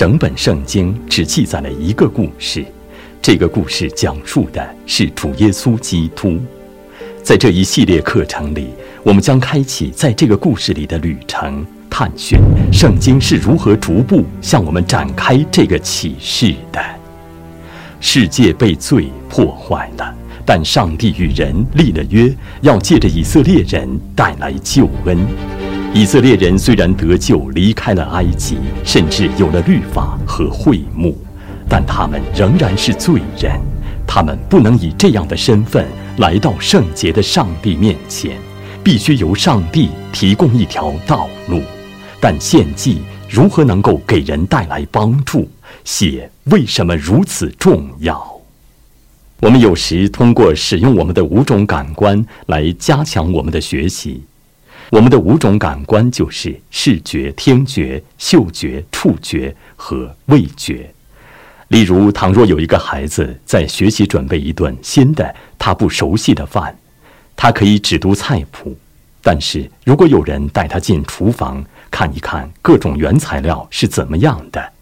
整本圣经只记载了一个故事，这个故事讲述的是主耶稣基督。在这一系列课程里，我们将开启在这个故事里的旅程，探寻圣经是如何逐步向我们展开这个启示的。世界被罪破坏了，但上帝与人立了约，要借着以色列人带来救恩。以色列人虽然得救，离开了埃及，甚至有了律法和会幕，但他们仍然是罪人。他们不能以这样的身份来到圣洁的上帝面前，必须由上帝提供一条道路。但献祭如何能够给人带来帮助？血为什么如此重要？我们有时通过使用我们的五种感官来加强我们的学习。我们的五种感官就是视觉、听觉、嗅觉、触觉和味觉。例如，倘若有一个孩子在学习准备一顿新的他不熟悉的饭，他可以只读菜谱；但是如果有人带他进厨房看一看各种原材料是怎么样的，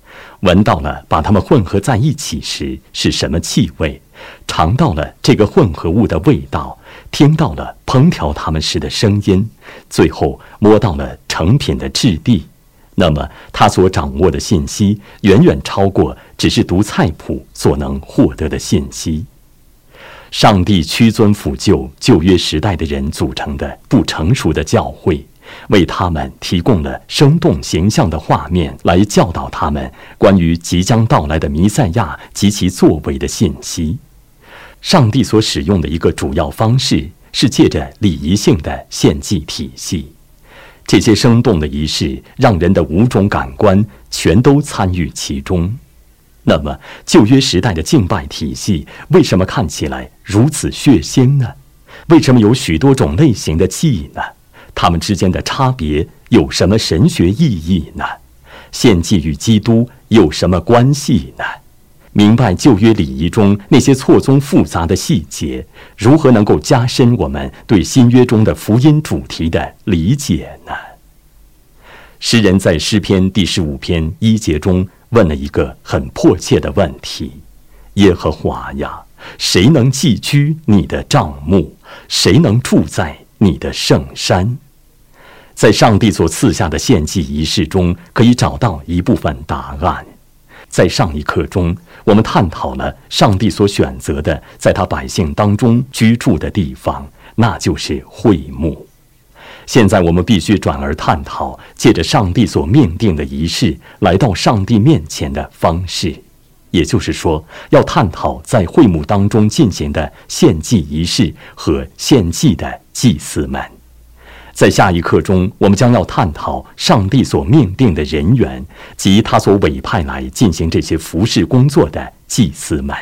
闻到了把它们混合在一起时是什么气味，尝到了这个混合物的味道。听到了烹调他们时的声音，最后摸到了成品的质地，那么他所掌握的信息远远超过只是读菜谱所能获得的信息。上帝屈尊辅救旧约时代的人组成的不成熟的教会，为他们提供了生动形象的画面，来教导他们关于即将到来的弥赛亚及其作为的信息。上帝所使用的一个主要方式是借着礼仪性的献祭体系，这些生动的仪式让人的五种感官全都参与其中。那么，旧约时代的敬拜体系为什么看起来如此血腥呢？为什么有许多种类型的祭呢？它们之间的差别有什么神学意义呢？献祭与基督有什么关系呢？明白旧约礼仪中那些错综复杂的细节，如何能够加深我们对新约中的福音主题的理解呢？诗人在诗篇第十五篇一节中问了一个很迫切的问题：“耶和华呀，谁能寄居你的帐幕？谁能住在你的圣山？”在上帝所赐下的献祭仪式中，可以找到一部分答案。在上一课中，我们探讨了上帝所选择的在他百姓当中居住的地方，那就是会幕。现在我们必须转而探讨，借着上帝所命定的仪式来到上帝面前的方式，也就是说，要探讨在会幕当中进行的献祭仪式和献祭的祭司们。在下一课中，我们将要探讨上帝所命定的人员及他所委派来进行这些服饰工作的祭司们。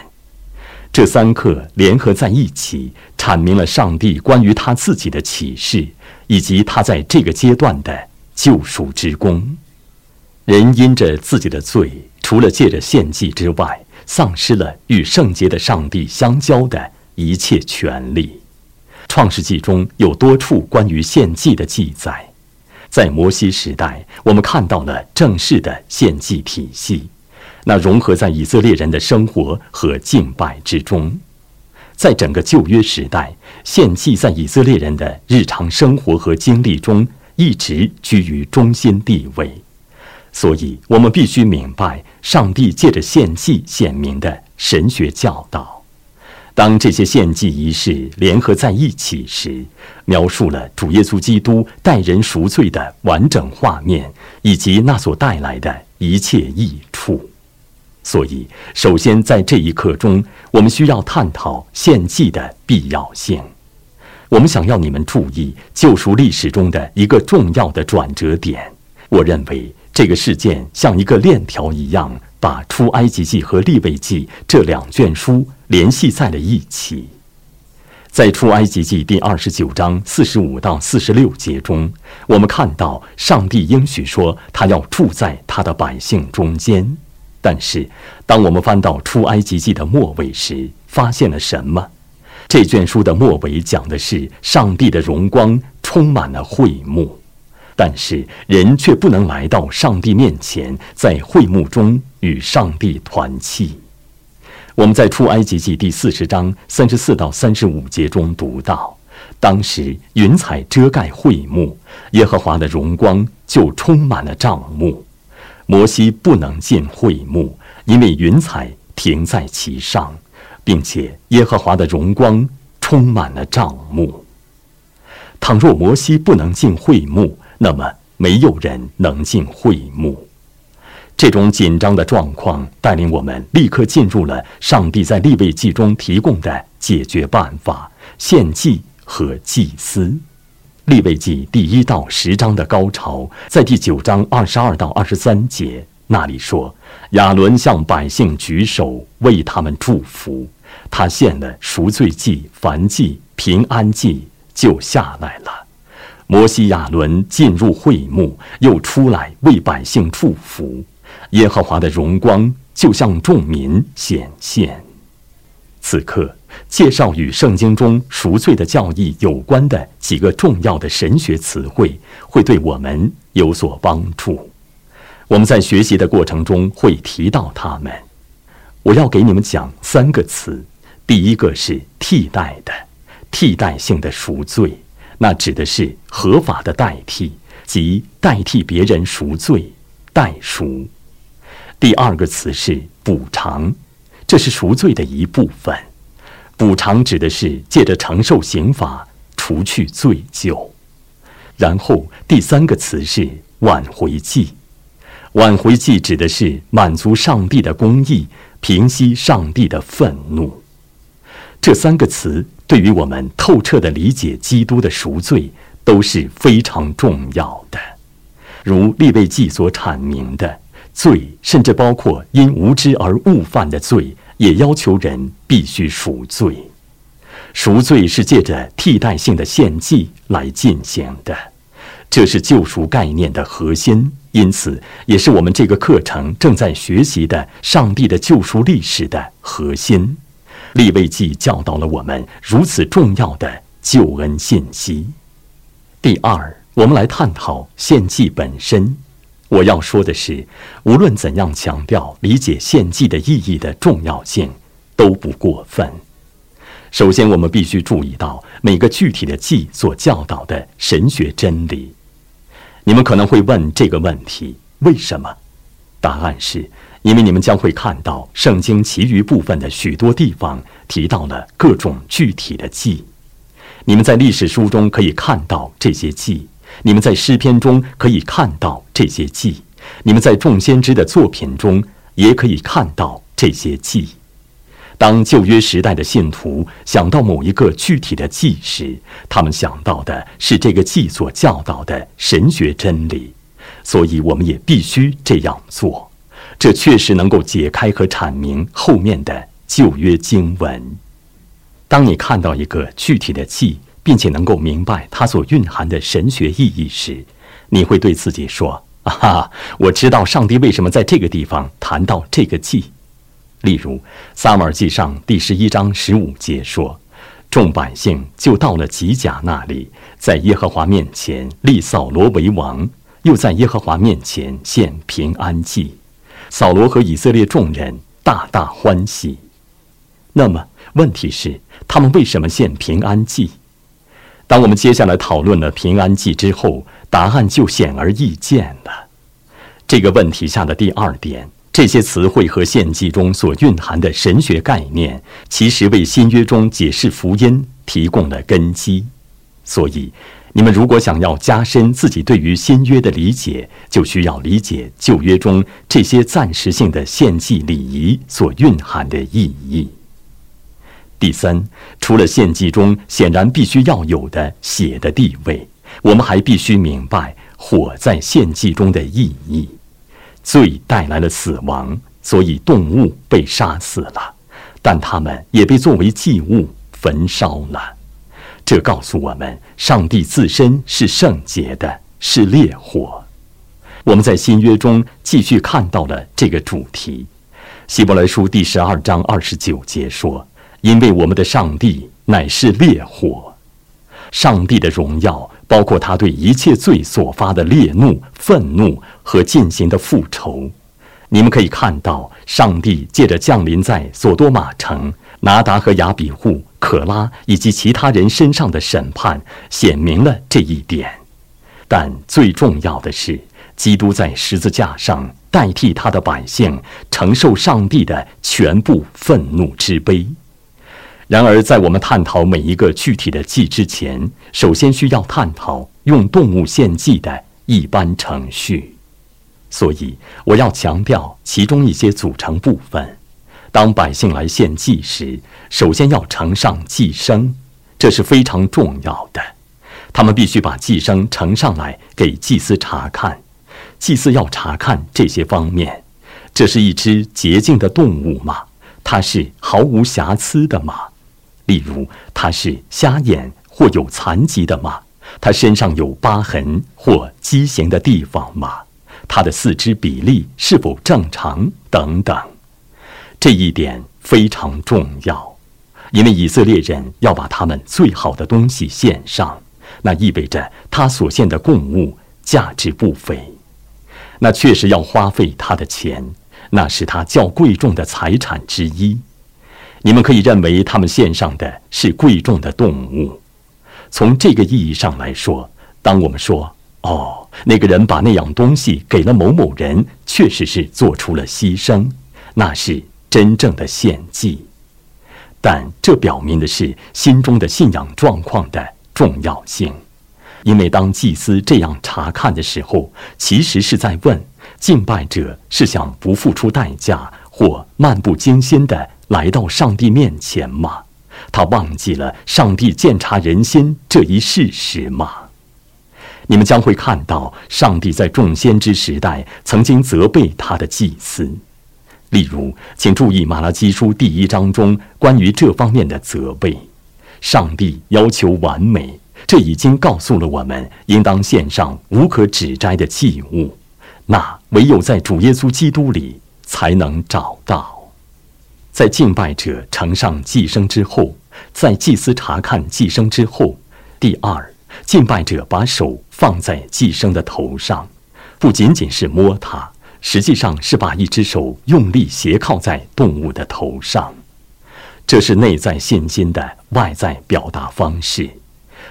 这三课联合在一起，阐明了上帝关于他自己的启示，以及他在这个阶段的救赎之功。人因着自己的罪，除了借着献祭之外，丧失了与圣洁的上帝相交的一切权利。创世纪中有多处关于献祭的记载，在摩西时代，我们看到了正式的献祭体系，那融合在以色列人的生活和敬拜之中。在整个旧约时代，献祭在以色列人的日常生活和经历中一直居于中心地位，所以我们必须明白上帝借着献祭显明的神学教导。当这些献祭仪式联合在一起时，描述了主耶稣基督代人赎罪的完整画面，以及那所带来的一切益处。所以，首先在这一刻中，我们需要探讨献祭的必要性。我们想要你们注意救赎历史中的一个重要的转折点。我认为这个事件像一个链条一样。把出埃及记和利未记这两卷书联系在了一起。在出埃及记第二十九章四十五到四十六节中，我们看到上帝应许说他要住在他的百姓中间。但是，当我们翻到出埃及记的末尾时，发现了什么？这卷书的末尾讲的是上帝的荣光充满了会幕。但是人却不能来到上帝面前，在会幕中与上帝团契。我们在出埃及记第四十章三十四到三十五节中读到，当时云彩遮盖会幕，耶和华的荣光就充满了帐幕，摩西不能进会幕，因为云彩停在其上，并且耶和华的荣光充满了帐幕。倘若摩西不能进会幕，那么没有人能进会幕。这种紧张的状况带领我们立刻进入了上帝在立位记中提供的解决办法——献祭和祭司。立位记第一到十章的高潮在第九章二十二到二十三节那里说：“亚伦向百姓举手为他们祝福，他献了赎罪祭、燔祭、平安祭，就下来了。摩西、亚伦进入会幕，又出来为百姓祝福。”耶和华的荣光就向众民显现。此刻，介绍与圣经中赎罪的教义有关的几个重要的神学词汇，会对我们有所帮助。我们在学习的过程中会提到它们。我要给你们讲三个词。第一个是替代的，替代性的赎罪，那指的是合法的代替，即代替别人赎罪，代赎。第二个词是补偿，这是赎罪的一部分。补偿指的是借着承受刑罚除去罪疚。然后第三个词是挽回祭，挽回祭指的是满足上帝的公义，平息上帝的愤怒。这三个词对于我们透彻的理解基督的赎罪都是非常重要的，如利未记所阐明的。罪甚至包括因无知而误犯的罪，也要求人必须赎罪。赎罪是借着替代性的献祭来进行的，这是救赎概念的核心，因此也是我们这个课程正在学习的上帝的救赎历史的核心。利未记教导了我们如此重要的救恩信息。第二，我们来探讨献祭本身。我要说的是，无论怎样强调理解献祭的意义的重要性，都不过分。首先，我们必须注意到每个具体的祭所教导的神学真理。你们可能会问这个问题：为什么？答案是因为你们将会看到圣经其余部分的许多地方提到了各种具体的祭。你们在历史书中可以看到这些祭。你们在诗篇中可以看到这些记，你们在众先知的作品中也可以看到这些记。当旧约时代的信徒想到某一个具体的记时，他们想到的是这个记所教导的神学真理，所以我们也必须这样做。这确实能够解开和阐明后面的旧约经文。当你看到一个具体的记，并且能够明白它所蕴含的神学意义时，你会对自己说：“啊哈，我知道上帝为什么在这个地方谈到这个祭。”例如，《撒母耳记上》第十一章十五节说：“众百姓就到了吉甲那里，在耶和华面前立扫罗为王，又在耶和华面前献平安祭。扫罗和以色列众人大大欢喜。”那么，问题是他们为什么献平安祭？当我们接下来讨论了平安祭之后，答案就显而易见了。这个问题下的第二点，这些词汇和献祭中所蕴含的神学概念，其实为新约中解释福音提供了根基。所以，你们如果想要加深自己对于新约的理解，就需要理解旧约中这些暂时性的献祭礼仪所蕴含的意义。第三，除了献祭中显然必须要有的血的地位，我们还必须明白火在献祭中的意义。罪带来了死亡，所以动物被杀死了，但它们也被作为祭物焚烧了。这告诉我们，上帝自身是圣洁的，是烈火。我们在新约中继续看到了这个主题。希伯来书第十二章二十九节说。因为我们的上帝乃是烈火，上帝的荣耀，包括他对一切罪所发的烈怒、愤怒和进行的复仇。你们可以看到，上帝借着降临在索多玛城、拿达和亚比户、可拉以及其他人身上的审判，显明了这一点。但最重要的是，基督在十字架上代替他的百姓承受上帝的全部愤怒之悲。然而，在我们探讨每一个具体的祭之前，首先需要探讨用动物献祭的一般程序。所以，我要强调其中一些组成部分。当百姓来献祭时，首先要呈上祭牲，这是非常重要的。他们必须把祭生呈上来给祭司查看，祭司要查看这些方面：这是一只洁净的动物吗？它是毫无瑕疵的吗？例如，他是瞎眼或有残疾的吗？他身上有疤痕或畸形的地方吗？他的四肢比例是否正常？等等，这一点非常重要，因为以色列人要把他们最好的东西献上。那意味着他所献的供物价值不菲，那确实要花费他的钱，那是他较贵重的财产之一。你们可以认为他们献上的是贵重的动物。从这个意义上来说，当我们说“哦，那个人把那样东西给了某某人，确实是做出了牺牲”，那是真正的献祭。但这表明的是心中的信仰状况的。重要性，因为当祭司这样查看的时候，其实是在问敬拜者是想不付出代价或漫不经心的来到上帝面前吗？他忘记了上帝鉴察人心这一事实吗？你们将会看到，上帝在众先知时代曾经责备他的祭司，例如，请注意马拉基书第一章中关于这方面的责备。上帝要求完美，这已经告诉了我们，应当献上无可指摘的祭物。那唯有在主耶稣基督里才能找到。在敬拜者呈上祭牲之后，在祭司查看祭牲之后，第二，敬拜者把手放在祭牲的头上，不仅仅是摸它，实际上是把一只手用力斜靠在动物的头上。这是内在信心的外在表达方式，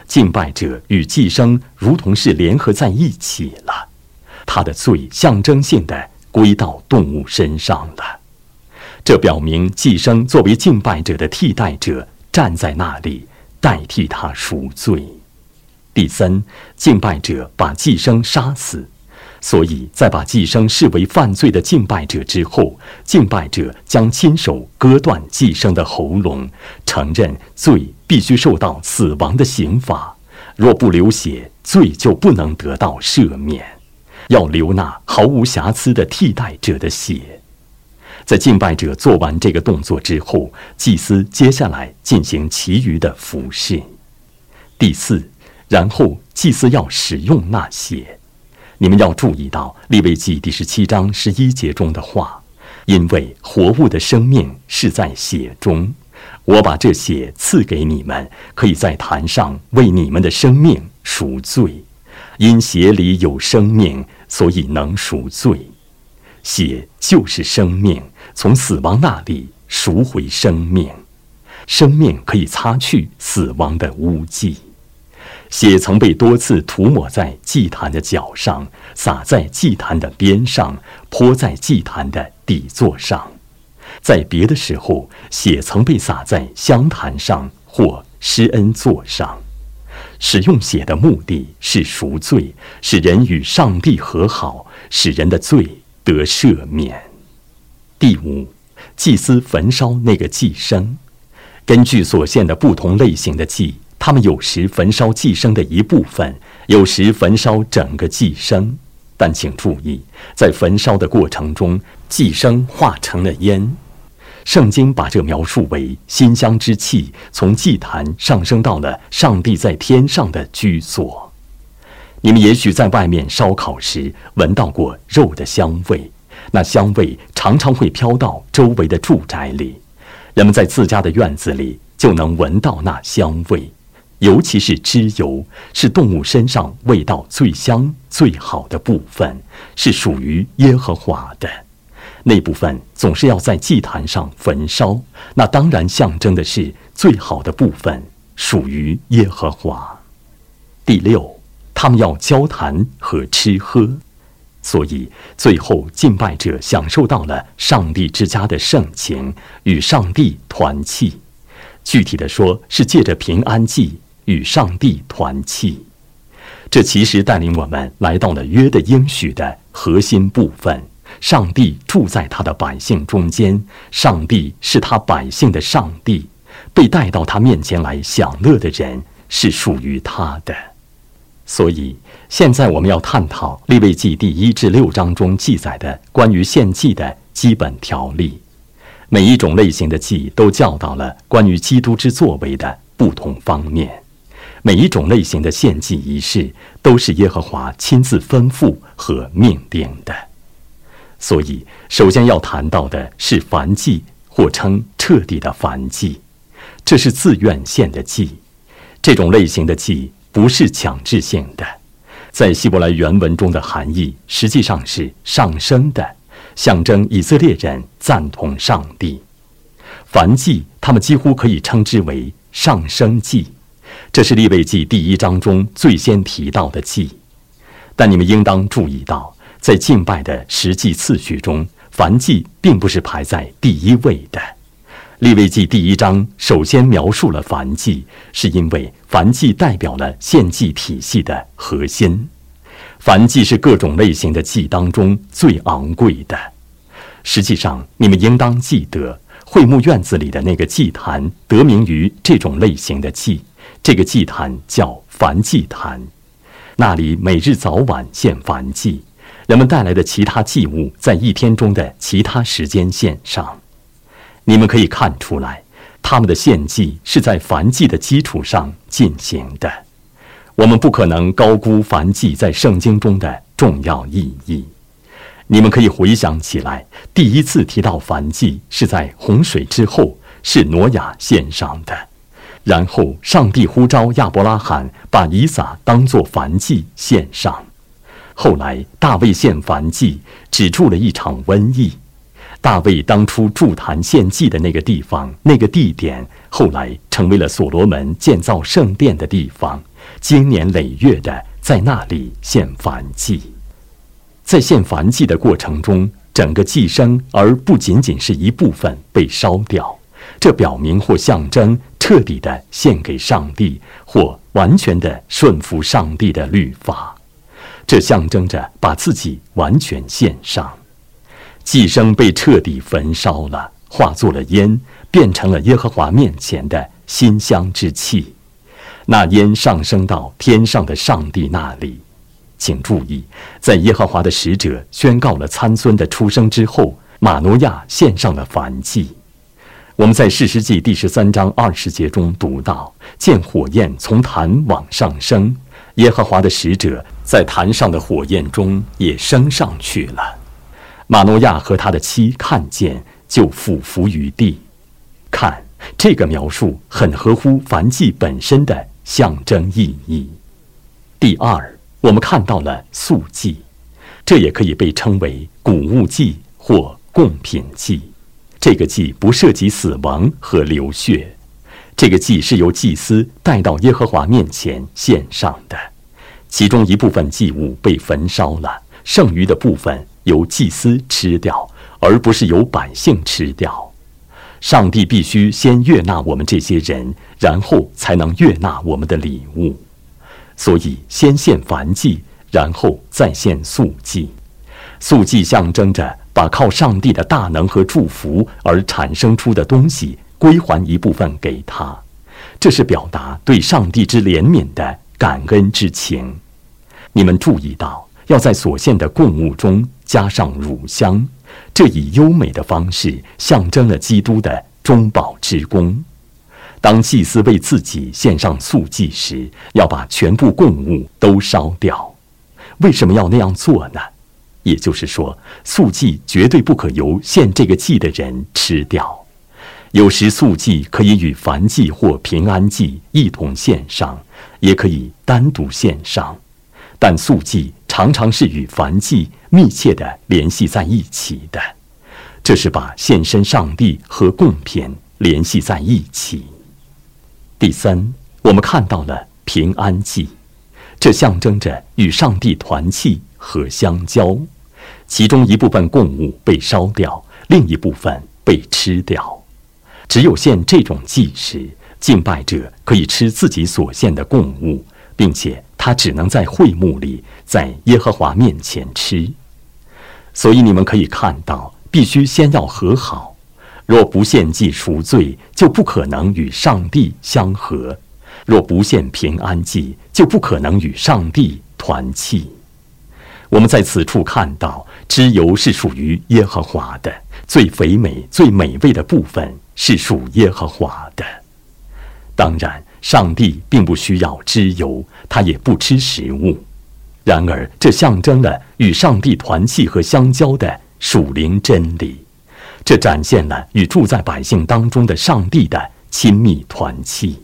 敬拜者与寄生如同是联合在一起了，他的罪象征性的归到动物身上了。这表明寄生作为敬拜者的替代者站在那里代替他赎罪。第三，敬拜者把寄生杀死。所以在把寄生视为犯罪的敬拜者之后，敬拜者将亲手割断寄生的喉咙，承认罪必须受到死亡的刑罚。若不流血，罪就不能得到赦免。要留那毫无瑕疵的替代者的血。在敬拜者做完这个动作之后，祭司接下来进行其余的服饰。第四，然后祭司要使用那血。你们要注意到《利未记》第十七章十一节中的话，因为活物的生命是在血中，我把这血赐给你们，可以在坛上为你们的生命赎罪。因血里有生命，所以能赎罪。血就是生命，从死亡那里赎回生命，生命可以擦去死亡的污迹。血曾被多次涂抹在祭坛的脚上，洒在祭坛的边上，泼在祭坛的底座上。在别的时候，血曾被洒在香坛上或施恩座上。使用血的目的是赎罪，使人与上帝和好，使人的罪得赦免。第五，祭司焚烧那个祭牲，根据所献的不同类型的祭。他们有时焚烧祭生的一部分，有时焚烧整个祭生。但请注意，在焚烧的过程中，寄生化成了烟。圣经把这描述为馨香之气从祭坛上升到了上帝在天上的居所。你们也许在外面烧烤时闻到过肉的香味，那香味常常会飘到周围的住宅里，人们在自家的院子里就能闻到那香味。尤其是脂油，是动物身上味道最香、最好的部分，是属于耶和华的。那部分总是要在祭坛上焚烧，那当然象征的是最好的部分，属于耶和华。第六，他们要交谈和吃喝，所以最后敬拜者享受到了上帝之家的盛情，与上帝团契。具体的说，是借着平安祭与上帝团契。这其实带领我们来到了约的应许的核心部分。上帝住在他的百姓中间，上帝是他百姓的上帝，被带到他面前来享乐的人是属于他的。所以，现在我们要探讨利未记第一至六章中记载的关于献祭的基本条例。每一种类型的祭都教导了关于基督之作为的不同方面。每一种类型的献祭仪式都是耶和华亲自吩咐和命定的。所以，首先要谈到的是燔祭，或称彻底的燔祭，这是自愿献的祭。这种类型的祭不是强制性的，在希伯来原文中的含义实际上是上升的，象征以色列人赞同上帝。燔祭，他们几乎可以称之为上升祭，这是利未记第一章中最先提到的祭。但你们应当注意到。在敬拜的实际次序中，燔祭并不是排在第一位的。立位记第一章首先描述了燔祭，是因为燔祭代表了献祭体系的核心。燔祭是各种类型的祭当中最昂贵的。实际上，你们应当记得，会幕院子里的那个祭坛得名于这种类型的祭，这个祭坛叫燔祭坛，那里每日早晚献燔祭。人们带来的其他祭物，在一天中的其他时间线上，你们可以看出来，他们的献祭是在燔祭的基础上进行的。我们不可能高估燔祭在圣经中的重要意义。你们可以回想起来，第一次提到燔祭是在洪水之后，是挪亚献上的，然后上帝呼召亚伯拉罕把以撒当作燔祭献上。后来，大卫献燔祭，止住了一场瘟疫。大卫当初筑坛献祭的那个地方、那个地点，后来成为了所罗门建造圣殿的地方，经年累月的在那里献燔祭。在献燔祭的过程中，整个祭牲而不仅仅是一部分被烧掉，这表明或象征彻底的献给上帝，或完全的顺服上帝的律法。这象征着把自己完全献上，寄生被彻底焚烧了，化作了烟，变成了耶和华面前的馨香之气。那烟上升到天上的上帝那里。请注意，在耶和华的使者宣告了参孙的出生之后，马诺亚献上了燔祭。我们在士师记第十三章二十节中读到，见火焰从坛往上升。耶和华的使者在坛上的火焰中也升上去了。马诺亚和他的妻看见，就俯伏于地。看，这个描述很合乎燔祭本身的象征意义。第二，我们看到了素祭，这也可以被称为谷物祭或贡品祭。这个祭不涉及死亡和流血。这个祭是由祭司带到耶和华面前献上的，其中一部分祭物被焚烧了，剩余的部分由祭司吃掉，而不是由百姓吃掉。上帝必须先悦纳我们这些人，然后才能悦纳我们的礼物。所以，先献燔祭，然后再献素祭。素祭象征着把靠上帝的大能和祝福而产生出的东西。归还一部分给他，这是表达对上帝之怜悯的感恩之情。你们注意到，要在所献的供物中加上乳香，这以优美的方式象征了基督的中保之功。当祭司为自己献上素祭时，要把全部供物都烧掉。为什么要那样做呢？也就是说，素祭绝对不可由献这个祭的人吃掉。有时素祭可以与燔祭或平安祭一同献上，也可以单独献上，但素祭常常是与燔祭密切的联系在一起的。这是把献身上帝和贡品联系在一起。第三，我们看到了平安祭，这象征着与上帝团契和相交，其中一部分供物被烧掉，另一部分被吃掉。只有献这种祭时，敬拜者可以吃自己所献的供物，并且他只能在会幕里，在耶和华面前吃。所以你们可以看到，必须先要和好。若不献祭赎罪，就不可能与上帝相合；若不献平安祭，就不可能与上帝团契。我们在此处看到，脂油是属于耶和华的，最肥美、最美味的部分。是属耶和华的。当然，上帝并不需要脂油，他也不吃食物。然而，这象征了与上帝团契和相交的属灵真理，这展现了与住在百姓当中的上帝的亲密团契。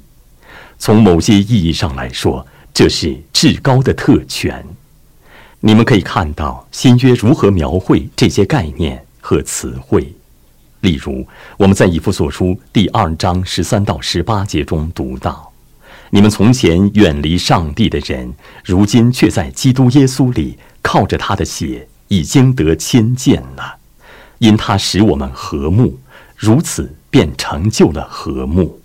从某些意义上来说，这是至高的特权。你们可以看到新约如何描绘这些概念和词汇。例如，我们在以弗所书第二章十三到十八节中读到：“你们从前远离上帝的人，如今却在基督耶稣里靠着他的血已经得亲见了，因他使我们和睦，如此便成就了和睦，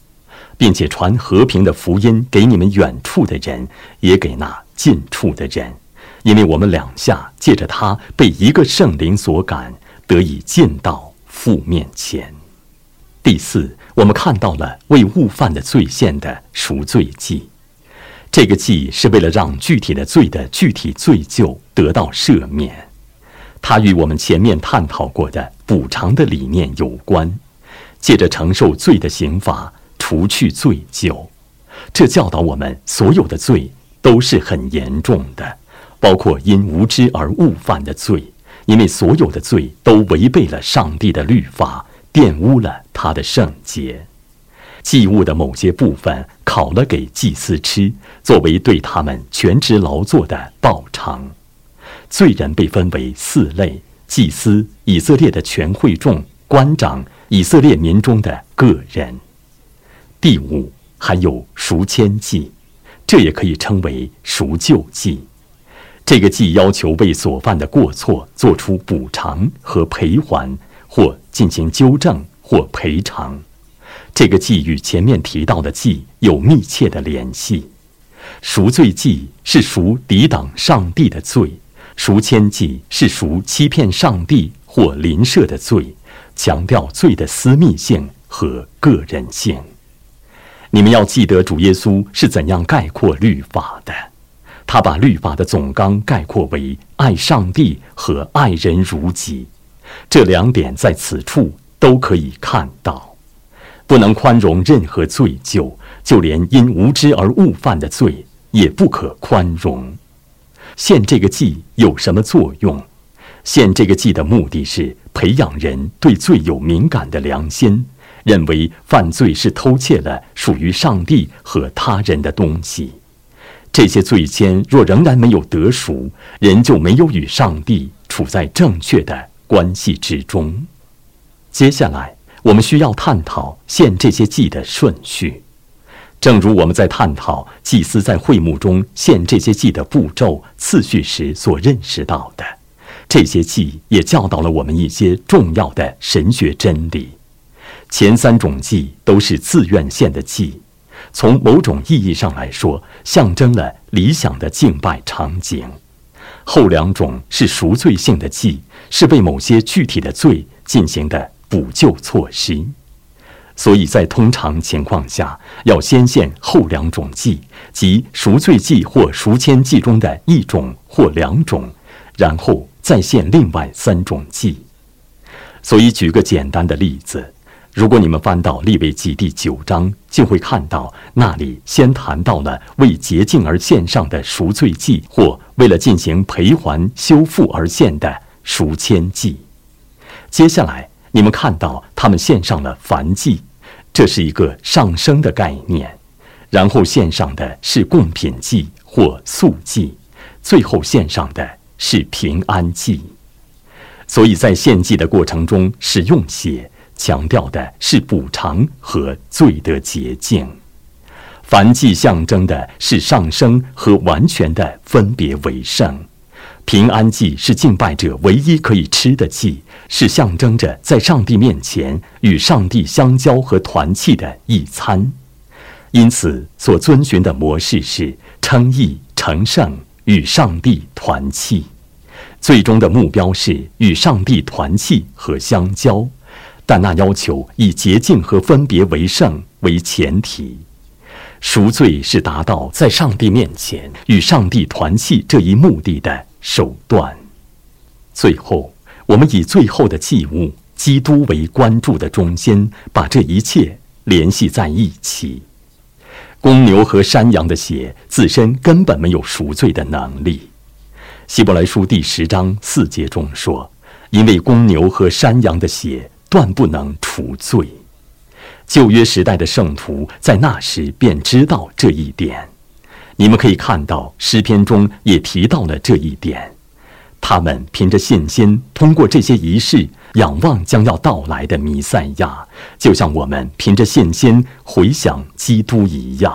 并且传和平的福音给你们远处的人，也给那近处的人，因为我们两下借着他被一个圣灵所感，得以进到。”父面前，第四，我们看到了为误犯的罪献的赎罪祭。这个祭是为了让具体的罪的具体罪疚得到赦免。它与我们前面探讨过的补偿的理念有关，借着承受罪的刑罚，除去罪疚。这教导我们，所有的罪都是很严重的，包括因无知而误犯的罪。因为所有的罪都违背了上帝的律法，玷污了他的圣洁。祭物的某些部分烤了给祭司吃，作为对他们全职劳作的报偿。罪人被分为四类：祭司、以色列的全会众、官长、以色列民中的个人。第五，还有赎愆祭，这也可以称为赎救祭。这个祭要求为所犯的过错做出补偿和赔还，或进行纠正或赔偿。这个祭与前面提到的祭有密切的联系。赎罪祭是赎抵挡上帝的罪，赎愆祭是赎欺骗上帝或邻舍的罪，强调罪的私密性和个人性。你们要记得主耶稣是怎样概括律法的。他把律法的总纲概括为爱上帝和爱人如己，这两点在此处都可以看到。不能宽容任何罪疚，就连因无知而误犯的罪也不可宽容。献这个祭有什么作用？献这个祭的目的是培养人对罪有敏感的良心，认为犯罪是偷窃了属于上帝和他人的东西。这些罪愆若仍然没有得赎，人就没有与上帝处在正确的关系之中。接下来，我们需要探讨献这些祭的顺序，正如我们在探讨祭司在会幕中献这些祭的步骤次序时所认识到的。这些祭也教导了我们一些重要的神学真理。前三种祭都是自愿献的祭。从某种意义上来说，象征了理想的敬拜场景。后两种是赎罪性的祭，是为某些具体的罪进行的补救措施。所以在通常情况下，要先献后两种祭，即赎罪祭或赎愆祭中的一种或两种，然后再献另外三种祭。所以，举个简单的例子。如果你们翻到利未记第九章，就会看到那里先谈到了为洁净而献上的赎罪祭，或为了进行赔还修复而献的赎愆祭。接下来，你们看到他们献上了燔祭，这是一个上升的概念。然后献上的是贡品祭或素祭，最后献上的是平安祭。所以在献祭的过程中使用血，强调的是补偿和罪的洁净。凡祭象征的是上升和完全的分别为圣。平安祭是敬拜者唯一可以吃的祭，是象征着在上帝面前与上帝相交和团契的一餐。因此，所遵循的模式是称义、成圣、与上帝团契，最终的目标是与上帝团契和相交，但那要求以洁净和分别为圣为前提。赎罪是达到在上帝面前与上帝团契这一目的的手段。最后，我们以最后的祭物——基督为关注的中心，把这一切联系在一起。公牛和山羊的血自身根本没有赎罪的能力。希伯来书第十章四节中说：“因为公牛和山羊的血断不能除罪。”旧约时代的圣徒在那时便知道这一点。你们可以看到诗篇中也提到了这一点。他们凭着信心，通过这些仪式。仰望将要到来的弥赛亚，就像我们凭着信心回想基督一样。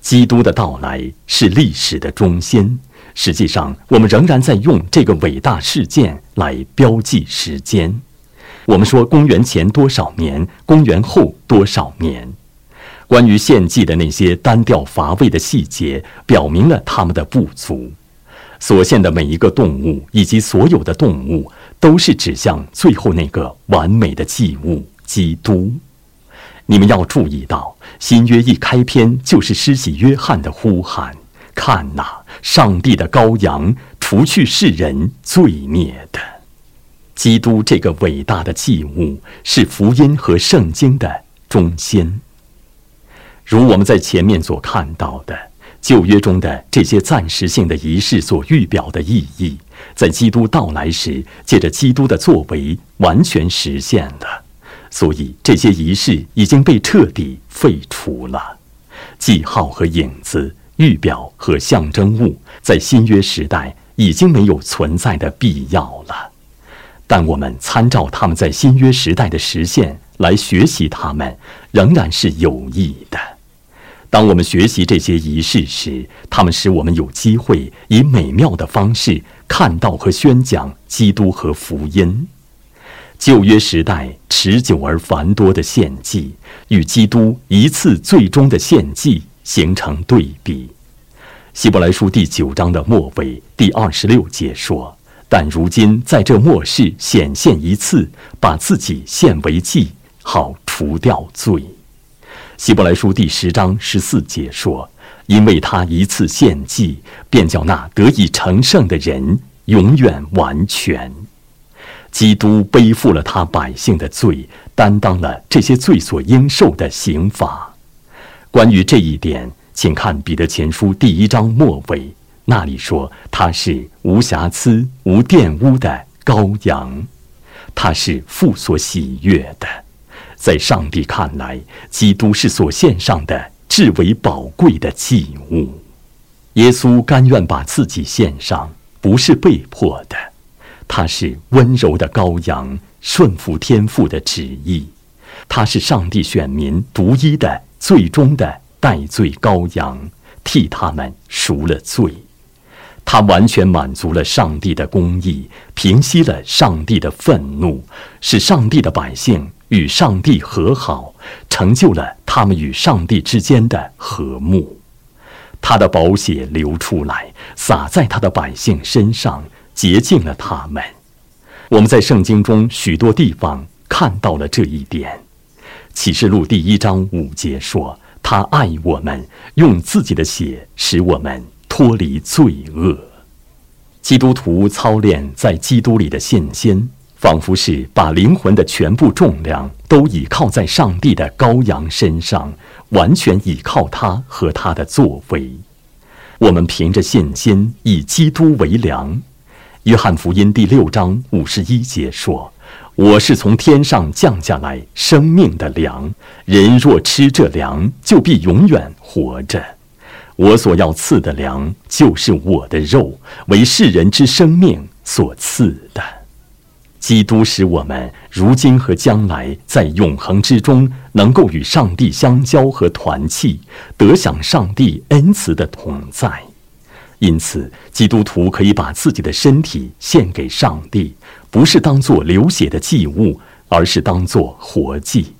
基督的到来是历史的中心。实际上，我们仍然在用这个伟大事件来标记时间。我们说公元前多少年，公元后多少年。关于献祭的那些单调乏味的细节，表明了他们的不足。所献的每一个动物以及所有的动物。都是指向最后那个完美的祭物——基督。你们要注意到，新约一开篇就是施洗约翰的呼喊：“看哪，上帝的羔羊，除去世人罪孽的基督。”这个伟大的祭物是福音和圣经的中心。如我们在前面所看到的。旧约中的这些暂时性的仪式所预表的意义，在基督到来时，借着基督的作为完全实现了。所以这些仪式已经被彻底废除了。记号和影子、预表和象征物，在新约时代已经没有存在的必要了。但我们参照他们在新约时代的实现来学习他们，仍然是有益的。当我们学习这些仪式时，他们使我们有机会以美妙的方式看到和宣讲基督和福音。旧约时代持久而繁多的献祭，与基督一次最终的献祭形成对比。希伯来书第九章的末尾第二十六节说：“但如今在这末世显现一次，把自己献为祭，好除掉罪。”希伯来书第十章十四节说：“因为他一次献祭，便叫那得以成圣的人永远完全。基督背负了他百姓的罪，担当了这些罪所应受的刑罚。关于这一点，请看彼得前书第一章末尾，那里说他是无瑕疵、无玷污的羔羊，他是父所喜悦的。”在上帝看来，基督是所献上的至为宝贵的祭物。耶稣甘愿把自己献上，不是被迫的，他是温柔的羔羊，顺服天父的旨意。他是上帝选民独一的、最终的代罪羔羊，替他们赎了罪。他完全满足了上帝的公义，平息了上帝的愤怒，使上帝的百姓。与上帝和好，成就了他们与上帝之间的和睦。他的宝血流出来，洒在他的百姓身上，洁净了他们。我们在圣经中许多地方看到了这一点。启示录第一章五节说：“他爱我们，用自己的血使我们脱离罪恶。”基督徒操练在基督里的信心。仿佛是把灵魂的全部重量都倚靠在上帝的羔羊身上，完全倚靠他和他的作为。我们凭着信心以基督为粮。约翰福音第六章五十一节说：“我是从天上降下来生命的粮，人若吃这粮，就必永远活着。我所要赐的粮，就是我的肉，为世人之生命所赐的。基督使我们如今和将来在永恒之中，能够与上帝相交和团契，得享上帝恩慈的同在。因此，基督徒可以把自己的身体献给上帝，不是当作流血的祭物，而是当作活祭。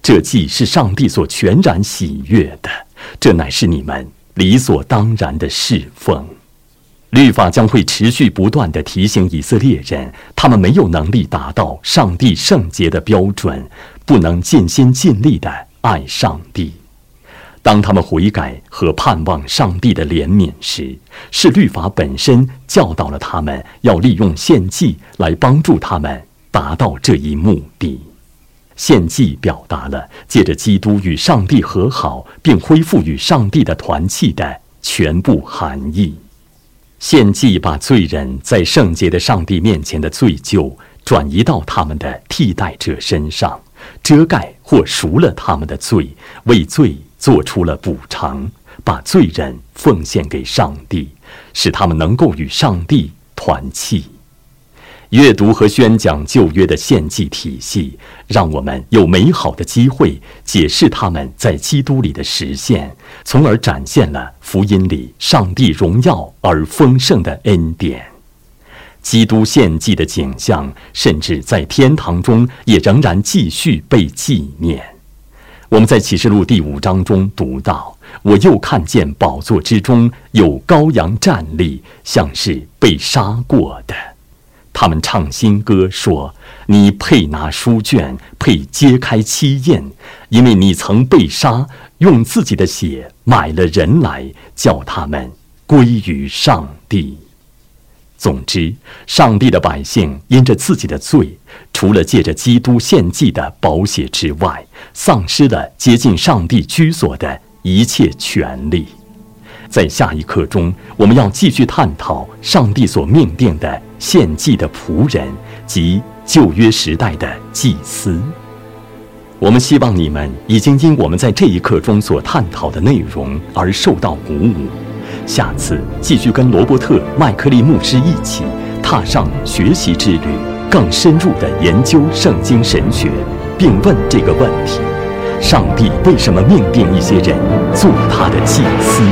这祭是上帝所全然喜悦的，这乃是你们。理所当然的侍奉，律法将会持续不断地提醒以色列人，他们没有能力达到上帝圣洁的标准，不能尽心尽力地爱上帝。当他们悔改和盼望上帝的怜悯时，是律法本身教导了他们要利用献祭来帮助他们达到这一目的。献祭表达了借着基督与上帝和好，并恢复与上帝的团契的全部含义。献祭把罪人在圣洁的上帝面前的罪疚转移到他们的替代者身上，遮盖或赎了他们的罪，为罪做出了补偿，把罪人奉献给上帝，使他们能够与上帝团契。阅读和宣讲旧约的献祭体系，让我们有美好的机会解释他们在基督里的实现，从而展现了福音里上帝荣耀而丰盛的恩典。基督献祭的景象，甚至在天堂中也仍然继续被纪念。我们在启示录第五章中读到：“我又看见宝座之中有羔羊站立，像是被杀过的。”他们唱新歌说：“你配拿书卷，配揭开七印，因为你曾被杀，用自己的血买了人来，叫他们归于上帝。总之，上帝的百姓因着自己的罪，除了借着基督献祭的宝血之外，丧失了接近上帝居所的一切权利。在下一课中，我们要继续探讨上帝所命定的。”献祭的仆人及旧约时代的祭司，我们希望你们已经因我们在这一课中所探讨的内容而受到鼓舞。下次继续跟罗伯特·麦克利牧师一起踏上学习之旅，更深入地研究圣经神学，并问这个问题：上帝为什么命定一些人做他的祭司？